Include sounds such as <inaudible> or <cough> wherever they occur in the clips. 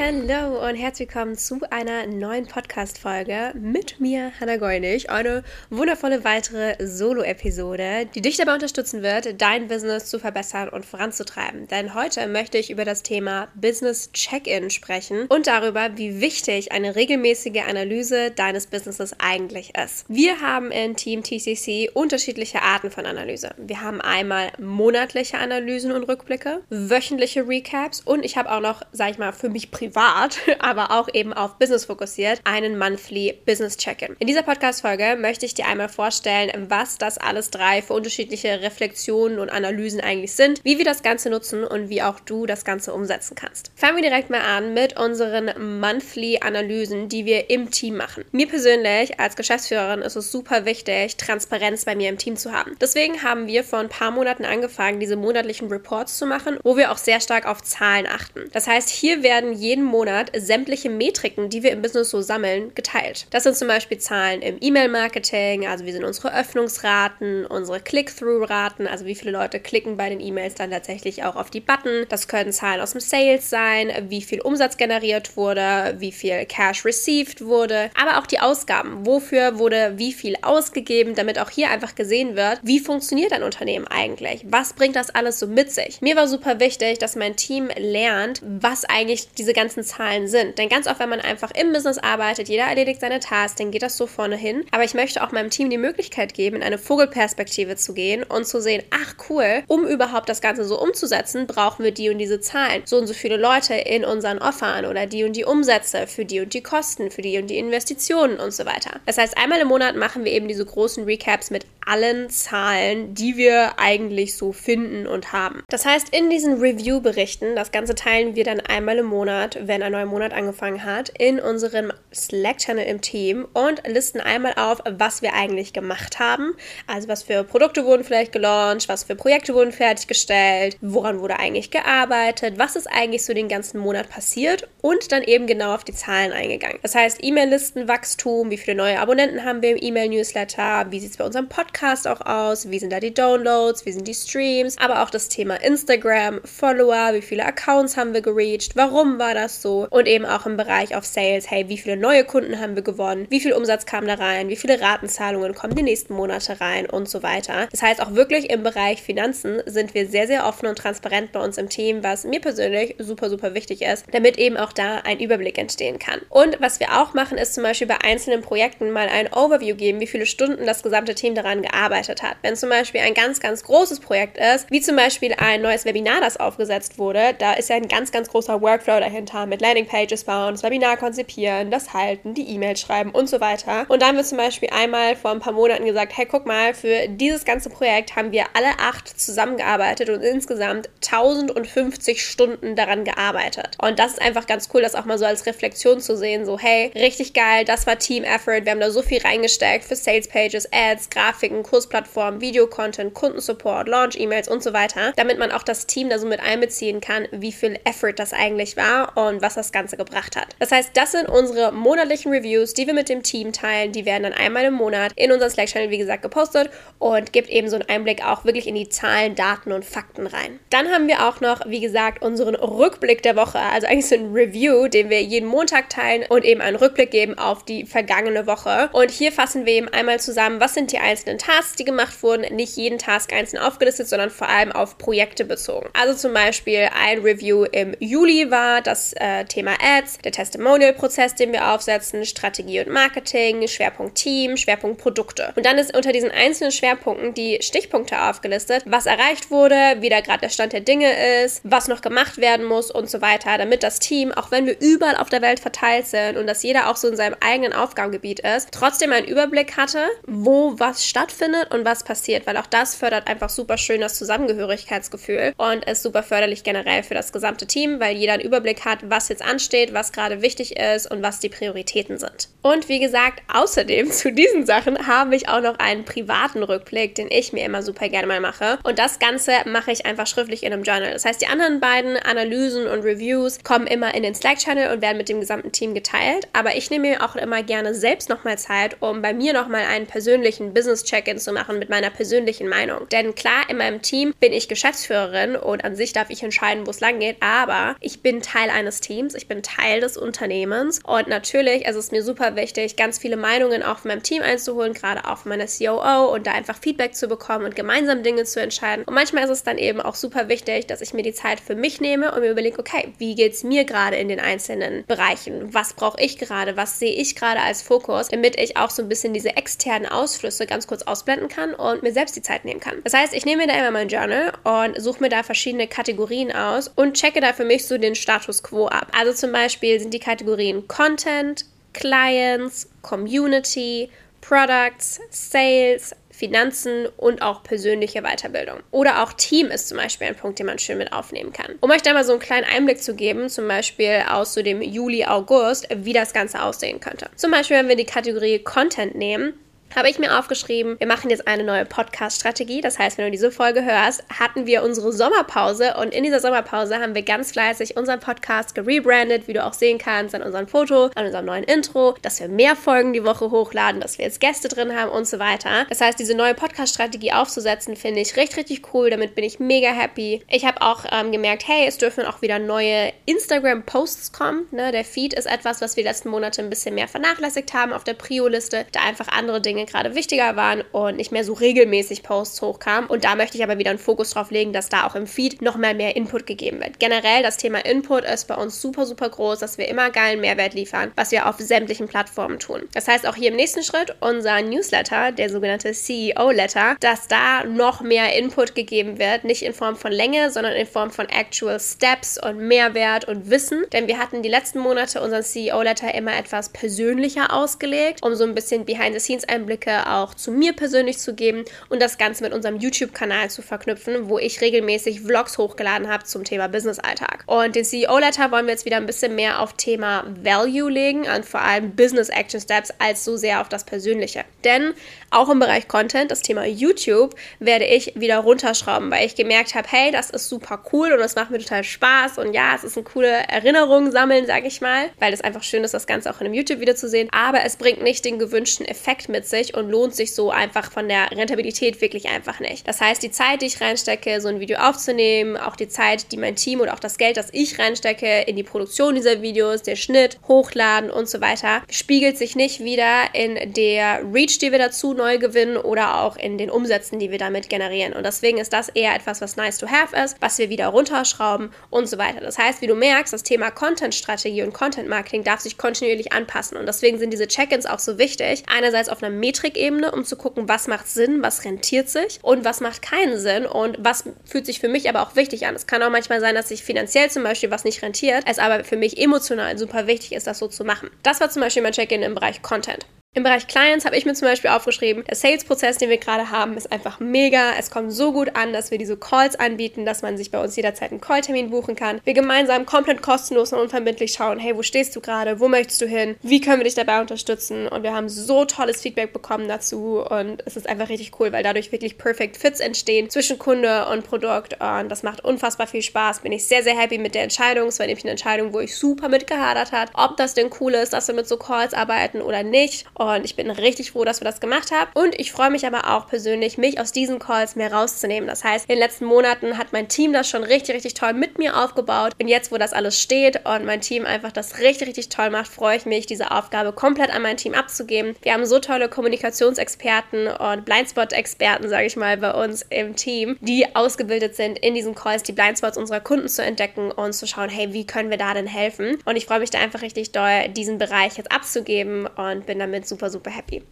Hallo und herzlich willkommen zu einer neuen Podcast-Folge mit mir, Hannah Goinig. Eine wundervolle weitere Solo-Episode, die dich dabei unterstützen wird, dein Business zu verbessern und voranzutreiben. Denn heute möchte ich über das Thema Business Check-In sprechen und darüber, wie wichtig eine regelmäßige Analyse deines Businesses eigentlich ist. Wir haben in Team TCC unterschiedliche Arten von Analyse. Wir haben einmal monatliche Analysen und Rückblicke, wöchentliche Recaps und ich habe auch noch, sag ich mal, für mich privat privat, <laughs> aber auch eben auf Business fokussiert, einen Monthly Business Check-in. In dieser Podcast-Folge möchte ich dir einmal vorstellen, was das alles drei für unterschiedliche Reflexionen und Analysen eigentlich sind, wie wir das Ganze nutzen und wie auch du das Ganze umsetzen kannst. Fangen wir direkt mal an mit unseren Monthly Analysen, die wir im Team machen. Mir persönlich als Geschäftsführerin ist es super wichtig, Transparenz bei mir im Team zu haben. Deswegen haben wir vor ein paar Monaten angefangen, diese monatlichen Reports zu machen, wo wir auch sehr stark auf Zahlen achten. Das heißt, hier werden jeden jeden Monat sämtliche Metriken, die wir im Business so sammeln, geteilt. Das sind zum Beispiel Zahlen im E-Mail-Marketing, also wie sind unsere Öffnungsraten, unsere Click-Through-Raten, also wie viele Leute klicken bei den E-Mails dann tatsächlich auch auf die Button. Das können Zahlen aus dem Sales sein, wie viel Umsatz generiert wurde, wie viel Cash received wurde, aber auch die Ausgaben. Wofür wurde wie viel ausgegeben, damit auch hier einfach gesehen wird, wie funktioniert ein Unternehmen eigentlich? Was bringt das alles so mit sich? Mir war super wichtig, dass mein Team lernt, was eigentlich diese ganzen ganzen Zahlen sind. Denn ganz oft, wenn man einfach im Business arbeitet, jeder erledigt seine Tasks, dann geht das so vorne hin. Aber ich möchte auch meinem Team die Möglichkeit geben, in eine Vogelperspektive zu gehen und zu sehen, ach cool, um überhaupt das Ganze so umzusetzen, brauchen wir die und diese Zahlen. So und so viele Leute in unseren Offern oder die und die Umsätze für die und die Kosten, für die und die Investitionen und so weiter. Das heißt, einmal im Monat machen wir eben diese großen Recaps mit allen Zahlen, die wir eigentlich so finden und haben. Das heißt, in diesen Review-Berichten, das Ganze teilen wir dann einmal im Monat, wenn ein neuer Monat angefangen hat, in unserem Slack-Channel im Team und listen einmal auf, was wir eigentlich gemacht haben. Also was für Produkte wurden vielleicht gelauncht, was für Projekte wurden fertiggestellt, woran wurde eigentlich gearbeitet, was ist eigentlich so den ganzen Monat passiert und dann eben genau auf die Zahlen eingegangen. Das heißt, E-Mail-Listenwachstum, wie viele neue Abonnenten haben wir im E-Mail-Newsletter, wie sieht es bei unserem Podcast auch aus, wie sind da die Downloads, wie sind die Streams, aber auch das Thema Instagram, Follower, wie viele Accounts haben wir gereached, warum war das so. Und eben auch im Bereich auf Sales, hey, wie viele neue Kunden haben wir gewonnen, wie viel Umsatz kam da rein, wie viele Ratenzahlungen kommen die nächsten Monate rein? Und so weiter. Das heißt, auch wirklich im Bereich Finanzen sind wir sehr, sehr offen und transparent bei uns im Team, was mir persönlich super, super wichtig ist, damit eben auch da ein Überblick entstehen kann. Und was wir auch machen, ist zum Beispiel bei einzelnen Projekten mal ein Overview geben, wie viele Stunden das gesamte Team daran gearbeitet hat. Wenn zum Beispiel ein ganz, ganz großes Projekt ist, wie zum Beispiel ein neues Webinar, das aufgesetzt wurde, da ist ja ein ganz, ganz großer Workflow dahinter mit Landingpages bauen, das Webinar konzipieren, das halten, die E-Mails schreiben und so weiter. Und da haben wir zum Beispiel einmal vor ein paar Monaten gesagt, hey, guck mal, für dieses ganze Projekt haben wir alle acht zusammengearbeitet und insgesamt 1050 Stunden daran gearbeitet. Und das ist einfach ganz cool, das auch mal so als Reflexion zu sehen, so hey, richtig geil, das war Team Effort, wir haben da so viel reingesteckt für Sales Pages, Ads, Grafiken, Kursplattformen, Videocontent, Kundensupport, Launch-E-Mails und so weiter, damit man auch das Team da so mit einbeziehen kann, wie viel Effort das eigentlich war und was das Ganze gebracht hat. Das heißt, das sind unsere monatlichen Reviews, die wir mit dem Team teilen. Die werden dann einmal im Monat in unseren Slack-Channel, wie gesagt, gepostet und gibt eben so einen Einblick auch wirklich in die Zahlen, Daten und Fakten rein. Dann haben wir auch noch, wie gesagt, unseren Rückblick der Woche, also eigentlich so ein Review, den wir jeden Montag teilen und eben einen Rückblick geben auf die vergangene Woche. Und hier fassen wir eben einmal zusammen, was sind die einzelnen Tasks, die gemacht wurden. Nicht jeden Task einzeln aufgelistet, sondern vor allem auf Projekte bezogen. Also zum Beispiel ein Review im Juli war das äh, Thema Ads, der Testimonial-Prozess, den wir aufsetzen, Strategie und Marketing, Schwerpunkt Team, Schwerpunkt Produkte. Und dann ist unter diesen einzelnen Schwerpunkten die Stichpunkte aufgelistet, was erreicht wurde, wie da gerade der Stand der Dinge ist, was noch gemacht werden muss und so weiter, damit das Team, auch wenn wir überall auf der Welt verteilt sind und dass jeder auch so in seinem eigenen Aufgabengebiet ist, trotzdem einen Überblick hatte, wo was stattfindet stattfindet und was passiert, weil auch das fördert einfach super schön das Zusammengehörigkeitsgefühl und ist super förderlich generell für das gesamte Team, weil jeder einen Überblick hat, was jetzt ansteht, was gerade wichtig ist und was die Prioritäten sind. Und wie gesagt, außerdem <laughs> zu diesen Sachen habe ich auch noch einen privaten Rückblick, den ich mir immer super gerne mal mache. Und das Ganze mache ich einfach schriftlich in einem Journal. Das heißt, die anderen beiden Analysen und Reviews kommen immer in den Slack-Channel und werden mit dem gesamten Team geteilt. Aber ich nehme mir auch immer gerne selbst nochmal Zeit, um bei mir nochmal einen persönlichen Business-Check-In zu machen mit meiner persönlichen Meinung. Denn klar, in meinem Team bin ich Geschäftsführerin und an sich darf ich entscheiden, wo es lang geht, aber ich bin Teil eines Teams, ich bin Teil des Unternehmens und natürlich ist es mir super wichtig, ganz viele Meinungen auch von meinem Team einzuholen, gerade auch von meiner COO und da einfach Feedback zu bekommen und gemeinsam Dinge zu entscheiden. Und manchmal ist es dann eben auch super wichtig, dass ich mir die Zeit für mich nehme und mir überlege, okay, wie geht es mir gerade in den einzelnen Bereichen? Was brauche ich gerade? Was sehe ich gerade als Fokus, damit ich auch so ein bisschen diese externen Ausflüsse ganz kurz ausblenden kann und mir selbst die Zeit nehmen kann. Das heißt, ich nehme mir da immer mein Journal und suche mir da verschiedene Kategorien aus und checke da für mich so den Status quo ab. Also zum Beispiel sind die Kategorien Content, Clients, Community, Products, Sales, Finanzen und auch persönliche Weiterbildung. Oder auch Team ist zum Beispiel ein Punkt, den man schön mit aufnehmen kann. Um euch da mal so einen kleinen Einblick zu geben, zum Beispiel aus so dem Juli, August, wie das Ganze aussehen könnte. Zum Beispiel, wenn wir die Kategorie Content nehmen, habe ich mir aufgeschrieben, wir machen jetzt eine neue Podcast-Strategie. Das heißt, wenn du diese Folge hörst, hatten wir unsere Sommerpause und in dieser Sommerpause haben wir ganz fleißig unseren Podcast gerebrandet, wie du auch sehen kannst, an unserem Foto, an unserem neuen Intro, dass wir mehr Folgen die Woche hochladen, dass wir jetzt Gäste drin haben und so weiter. Das heißt, diese neue Podcast-Strategie aufzusetzen, finde ich richtig, richtig cool. Damit bin ich mega happy. Ich habe auch ähm, gemerkt, hey, es dürfen auch wieder neue Instagram-Posts kommen. Ne? Der Feed ist etwas, was wir letzten Monate ein bisschen mehr vernachlässigt haben auf der Prio-Liste, da einfach andere Dinge Dinge gerade wichtiger waren und nicht mehr so regelmäßig Posts hochkamen. Und da möchte ich aber wieder einen Fokus drauf legen, dass da auch im Feed noch mal mehr Input gegeben wird. Generell das Thema Input ist bei uns super, super groß, dass wir immer geilen Mehrwert liefern, was wir auf sämtlichen Plattformen tun. Das heißt auch hier im nächsten Schritt unser Newsletter, der sogenannte CEO-Letter, dass da noch mehr Input gegeben wird, nicht in Form von Länge, sondern in Form von Actual Steps und Mehrwert und Wissen. Denn wir hatten die letzten Monate unseren CEO-Letter immer etwas persönlicher ausgelegt, um so ein bisschen Behind-the-Scenes-Einblick Einblicke auch zu mir persönlich zu geben und das Ganze mit unserem YouTube-Kanal zu verknüpfen, wo ich regelmäßig Vlogs hochgeladen habe zum Thema Business-Alltag. Und den CEO-Letter wollen wir jetzt wieder ein bisschen mehr auf Thema Value legen und vor allem Business Action Steps als so sehr auf das Persönliche. Denn auch im Bereich Content, das Thema YouTube, werde ich wieder runterschrauben, weil ich gemerkt habe, hey, das ist super cool und das macht mir total Spaß und ja, es ist eine coole Erinnerung sammeln, sage ich mal, weil es einfach schön ist, das Ganze auch in einem YouTube-Video zu sehen. Aber es bringt nicht den gewünschten Effekt mit sich sich und lohnt sich so einfach von der Rentabilität wirklich einfach nicht. Das heißt, die Zeit, die ich reinstecke, so ein Video aufzunehmen, auch die Zeit, die mein Team und auch das Geld, das ich reinstecke in die Produktion dieser Videos, der Schnitt, Hochladen und so weiter, spiegelt sich nicht wieder in der Reach, die wir dazu neu gewinnen oder auch in den Umsätzen, die wir damit generieren. Und deswegen ist das eher etwas, was nice to have ist, was wir wieder runterschrauben und so weiter. Das heißt, wie du merkst, das Thema Content-Strategie und Content-Marketing darf sich kontinuierlich anpassen. Und deswegen sind diese Check-ins auch so wichtig. Einerseits auf einer Metrik-Ebene, um zu gucken, was macht Sinn, was rentiert sich und was macht keinen Sinn und was fühlt sich für mich aber auch wichtig an. Es kann auch manchmal sein, dass sich finanziell zum Beispiel was nicht rentiert, es aber für mich emotional super wichtig ist, das so zu machen. Das war zum Beispiel mein Check-in im Bereich Content. Im Bereich Clients habe ich mir zum Beispiel aufgeschrieben, der Sales-Prozess, den wir gerade haben, ist einfach mega. Es kommt so gut an, dass wir diese Calls anbieten, dass man sich bei uns jederzeit einen Calltermin buchen kann. Wir gemeinsam komplett kostenlos und unverbindlich schauen, hey, wo stehst du gerade? Wo möchtest du hin? Wie können wir dich dabei unterstützen? Und wir haben so tolles Feedback bekommen dazu und es ist einfach richtig cool, weil dadurch wirklich Perfect Fits entstehen zwischen Kunde und Produkt und das macht unfassbar viel Spaß. Bin ich sehr, sehr happy mit der Entscheidung. Es war nämlich eine Entscheidung, wo ich super mitgehadert habe, ob das denn cool ist, dass wir mit so Calls arbeiten oder nicht. Und ich bin richtig froh, dass wir das gemacht haben. Und ich freue mich aber auch persönlich, mich aus diesen Calls mehr rauszunehmen. Das heißt, in den letzten Monaten hat mein Team das schon richtig, richtig toll mit mir aufgebaut. Und jetzt, wo das alles steht und mein Team einfach das richtig, richtig toll macht, freue ich mich, diese Aufgabe komplett an mein Team abzugeben. Wir haben so tolle Kommunikationsexperten und Blindspot-Experten, sage ich mal, bei uns im Team, die ausgebildet sind, in diesen Calls die Blindspots unserer Kunden zu entdecken und zu schauen, hey, wie können wir da denn helfen? Und ich freue mich da einfach richtig doll, diesen Bereich jetzt abzugeben und bin damit super, super happy.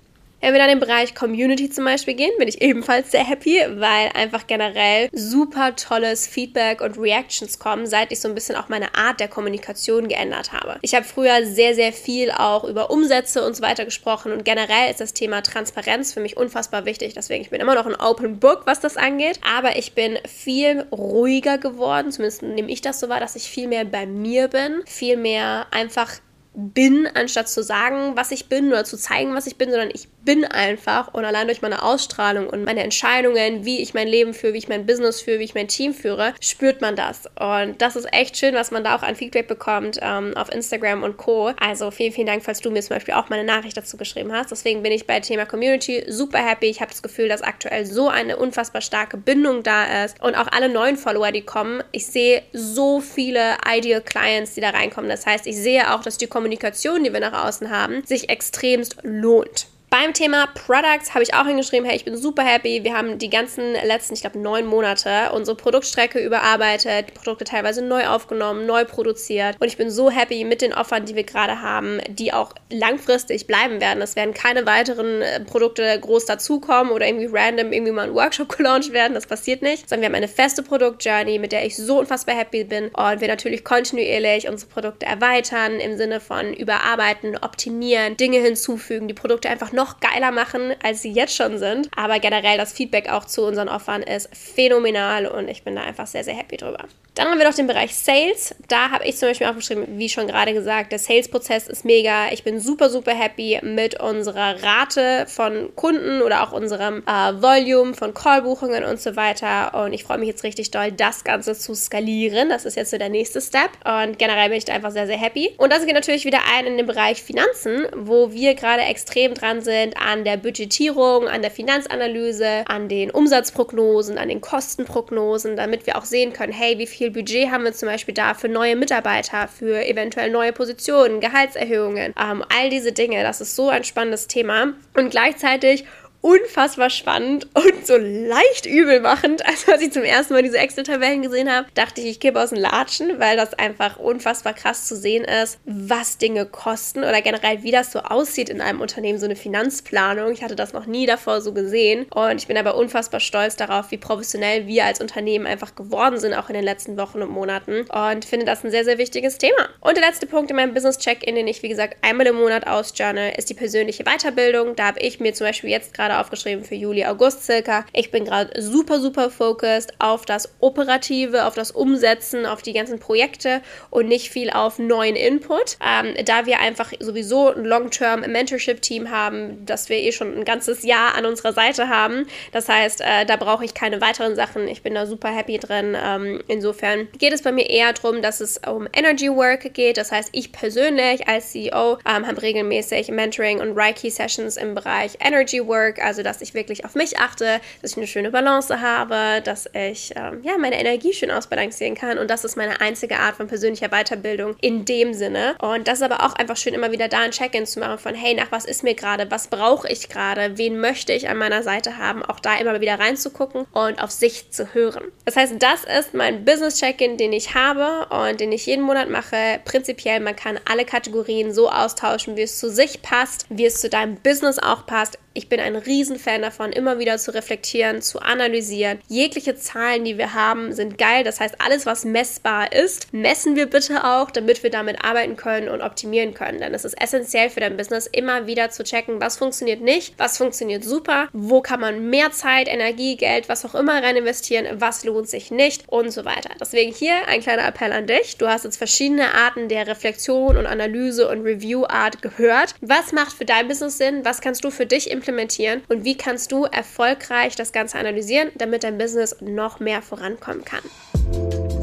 Wenn wir dann im Bereich Community zum Beispiel gehen, bin ich ebenfalls sehr happy, weil einfach generell super tolles Feedback und Reactions kommen, seit ich so ein bisschen auch meine Art der Kommunikation geändert habe. Ich habe früher sehr, sehr viel auch über Umsätze und so weiter gesprochen und generell ist das Thema Transparenz für mich unfassbar wichtig. Deswegen, ich bin immer noch ein Open Book, was das angeht, aber ich bin viel ruhiger geworden, zumindest nehme ich das so wahr, dass ich viel mehr bei mir bin, viel mehr einfach bin, anstatt zu sagen, was ich bin oder zu zeigen, was ich bin, sondern ich bin einfach und allein durch meine Ausstrahlung und meine Entscheidungen, wie ich mein Leben führe, wie ich mein Business führe, wie ich mein Team führe, spürt man das. Und das ist echt schön, was man da auch an Feedback bekommt ähm, auf Instagram und Co. Also vielen, vielen Dank, falls du mir zum Beispiel auch meine Nachricht dazu geschrieben hast. Deswegen bin ich bei Thema Community super happy. Ich habe das Gefühl, dass aktuell so eine unfassbar starke Bindung da ist und auch alle neuen Follower, die kommen. Ich sehe so viele Ideal Clients, die da reinkommen. Das heißt, ich sehe auch, dass die Kommunikation, die wir nach außen haben, sich extremst lohnt. Beim Thema Products habe ich auch hingeschrieben, hey, ich bin super happy. Wir haben die ganzen letzten, ich glaube, neun Monate unsere Produktstrecke überarbeitet, die Produkte teilweise neu aufgenommen, neu produziert. Und ich bin so happy mit den Offern, die wir gerade haben, die auch langfristig bleiben werden. Es werden keine weiteren äh, Produkte groß dazukommen oder irgendwie random irgendwie mal ein Workshop <laughs> gelauncht werden. Das passiert nicht. Sondern wir haben eine feste Produktjourney, mit der ich so unfassbar happy bin. Und wir natürlich kontinuierlich unsere Produkte erweitern im Sinne von überarbeiten, optimieren, Dinge hinzufügen, die Produkte einfach noch geiler machen, als sie jetzt schon sind. Aber generell das Feedback auch zu unseren Offern ist phänomenal und ich bin da einfach sehr, sehr happy drüber. Dann haben wir noch den Bereich Sales. Da habe ich zum Beispiel aufgeschrieben, wie schon gerade gesagt, der Sales-Prozess ist mega. Ich bin super, super happy mit unserer Rate von Kunden oder auch unserem äh, Volume von Callbuchungen und so weiter. Und ich freue mich jetzt richtig doll, das Ganze zu skalieren. Das ist jetzt so der nächste Step. Und generell bin ich da einfach sehr, sehr happy. Und das geht natürlich wieder ein in den Bereich Finanzen, wo wir gerade extrem dran sind an der Budgetierung, an der Finanzanalyse, an den Umsatzprognosen, an den Kostenprognosen, damit wir auch sehen können, hey, wie viel viel Budget haben wir zum Beispiel da für neue Mitarbeiter, für eventuell neue Positionen, Gehaltserhöhungen, ähm, all diese Dinge. Das ist so ein spannendes Thema. Und gleichzeitig unfassbar spannend und so leicht übelmachend. Also als ich zum ersten Mal diese Excel-Tabellen gesehen habe, dachte ich, ich kippe aus den Latschen, weil das einfach unfassbar krass zu sehen ist, was Dinge kosten oder generell, wie das so aussieht in einem Unternehmen, so eine Finanzplanung. Ich hatte das noch nie davor so gesehen und ich bin aber unfassbar stolz darauf, wie professionell wir als Unternehmen einfach geworden sind, auch in den letzten Wochen und Monaten und finde das ein sehr, sehr wichtiges Thema. Und der letzte Punkt in meinem Business-Check-In, den ich, wie gesagt, einmal im Monat ausjournal, ist die persönliche Weiterbildung. Da habe ich mir zum Beispiel jetzt gerade aufgeschrieben für Juli, August circa. Ich bin gerade super, super focused auf das Operative, auf das Umsetzen, auf die ganzen Projekte und nicht viel auf neuen Input. Ähm, da wir einfach sowieso ein Long-Term Mentorship-Team haben, das wir eh schon ein ganzes Jahr an unserer Seite haben. Das heißt, äh, da brauche ich keine weiteren Sachen. Ich bin da super happy drin. Ähm, insofern geht es bei mir eher darum, dass es um Energy Work geht. Das heißt, ich persönlich als CEO ähm, habe regelmäßig Mentoring und Reiki-Sessions im Bereich Energy Work, also, dass ich wirklich auf mich achte, dass ich eine schöne Balance habe, dass ich ähm, ja, meine Energie schön ausbalancieren kann. Und das ist meine einzige Art von persönlicher Weiterbildung in dem Sinne. Und das ist aber auch einfach schön, immer wieder da ein Check-in zu machen von, hey, nach was ist mir gerade, was brauche ich gerade, wen möchte ich an meiner Seite haben, auch da immer wieder reinzugucken und auf sich zu hören. Das heißt, das ist mein Business-Check-in, den ich habe und den ich jeden Monat mache. Prinzipiell, man kann alle Kategorien so austauschen, wie es zu sich passt, wie es zu deinem Business auch passt. Ich bin ein Riesenfan davon, immer wieder zu reflektieren, zu analysieren. Jegliche Zahlen, die wir haben, sind geil. Das heißt, alles, was messbar ist, messen wir bitte auch, damit wir damit arbeiten können und optimieren können. Denn es ist essentiell für dein Business, immer wieder zu checken, was funktioniert nicht, was funktioniert super, wo kann man mehr Zeit, Energie, Geld, was auch immer rein investieren, was lohnt sich nicht und so weiter. Deswegen hier ein kleiner Appell an dich. Du hast jetzt verschiedene Arten der Reflexion und Analyse und Review-Art gehört. Was macht für dein Business Sinn? Was kannst du für dich implementieren? Implementieren und wie kannst du erfolgreich das Ganze analysieren, damit dein Business noch mehr vorankommen kann.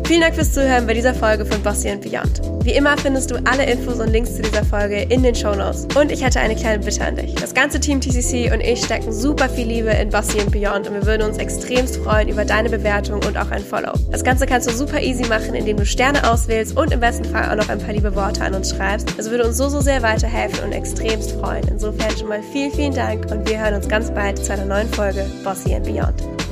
Vielen Dank fürs Zuhören bei dieser Folge von Bossy and Beyond. Wie immer findest du alle Infos und Links zu dieser Folge in den Show Notes. Und ich hätte eine kleine Bitte an dich. Das ganze Team TCC und ich stecken super viel Liebe in Bossy and Beyond und wir würden uns extremst freuen über deine Bewertung und auch ein Follow. Das Ganze kannst du super easy machen, indem du Sterne auswählst und im besten Fall auch noch ein paar liebe Worte an uns schreibst. Das würde uns so, so sehr weiterhelfen und extremst freuen. Insofern schon mal vielen, vielen Dank und wir hören uns ganz bald zu einer neuen Folge Bossy and Beyond.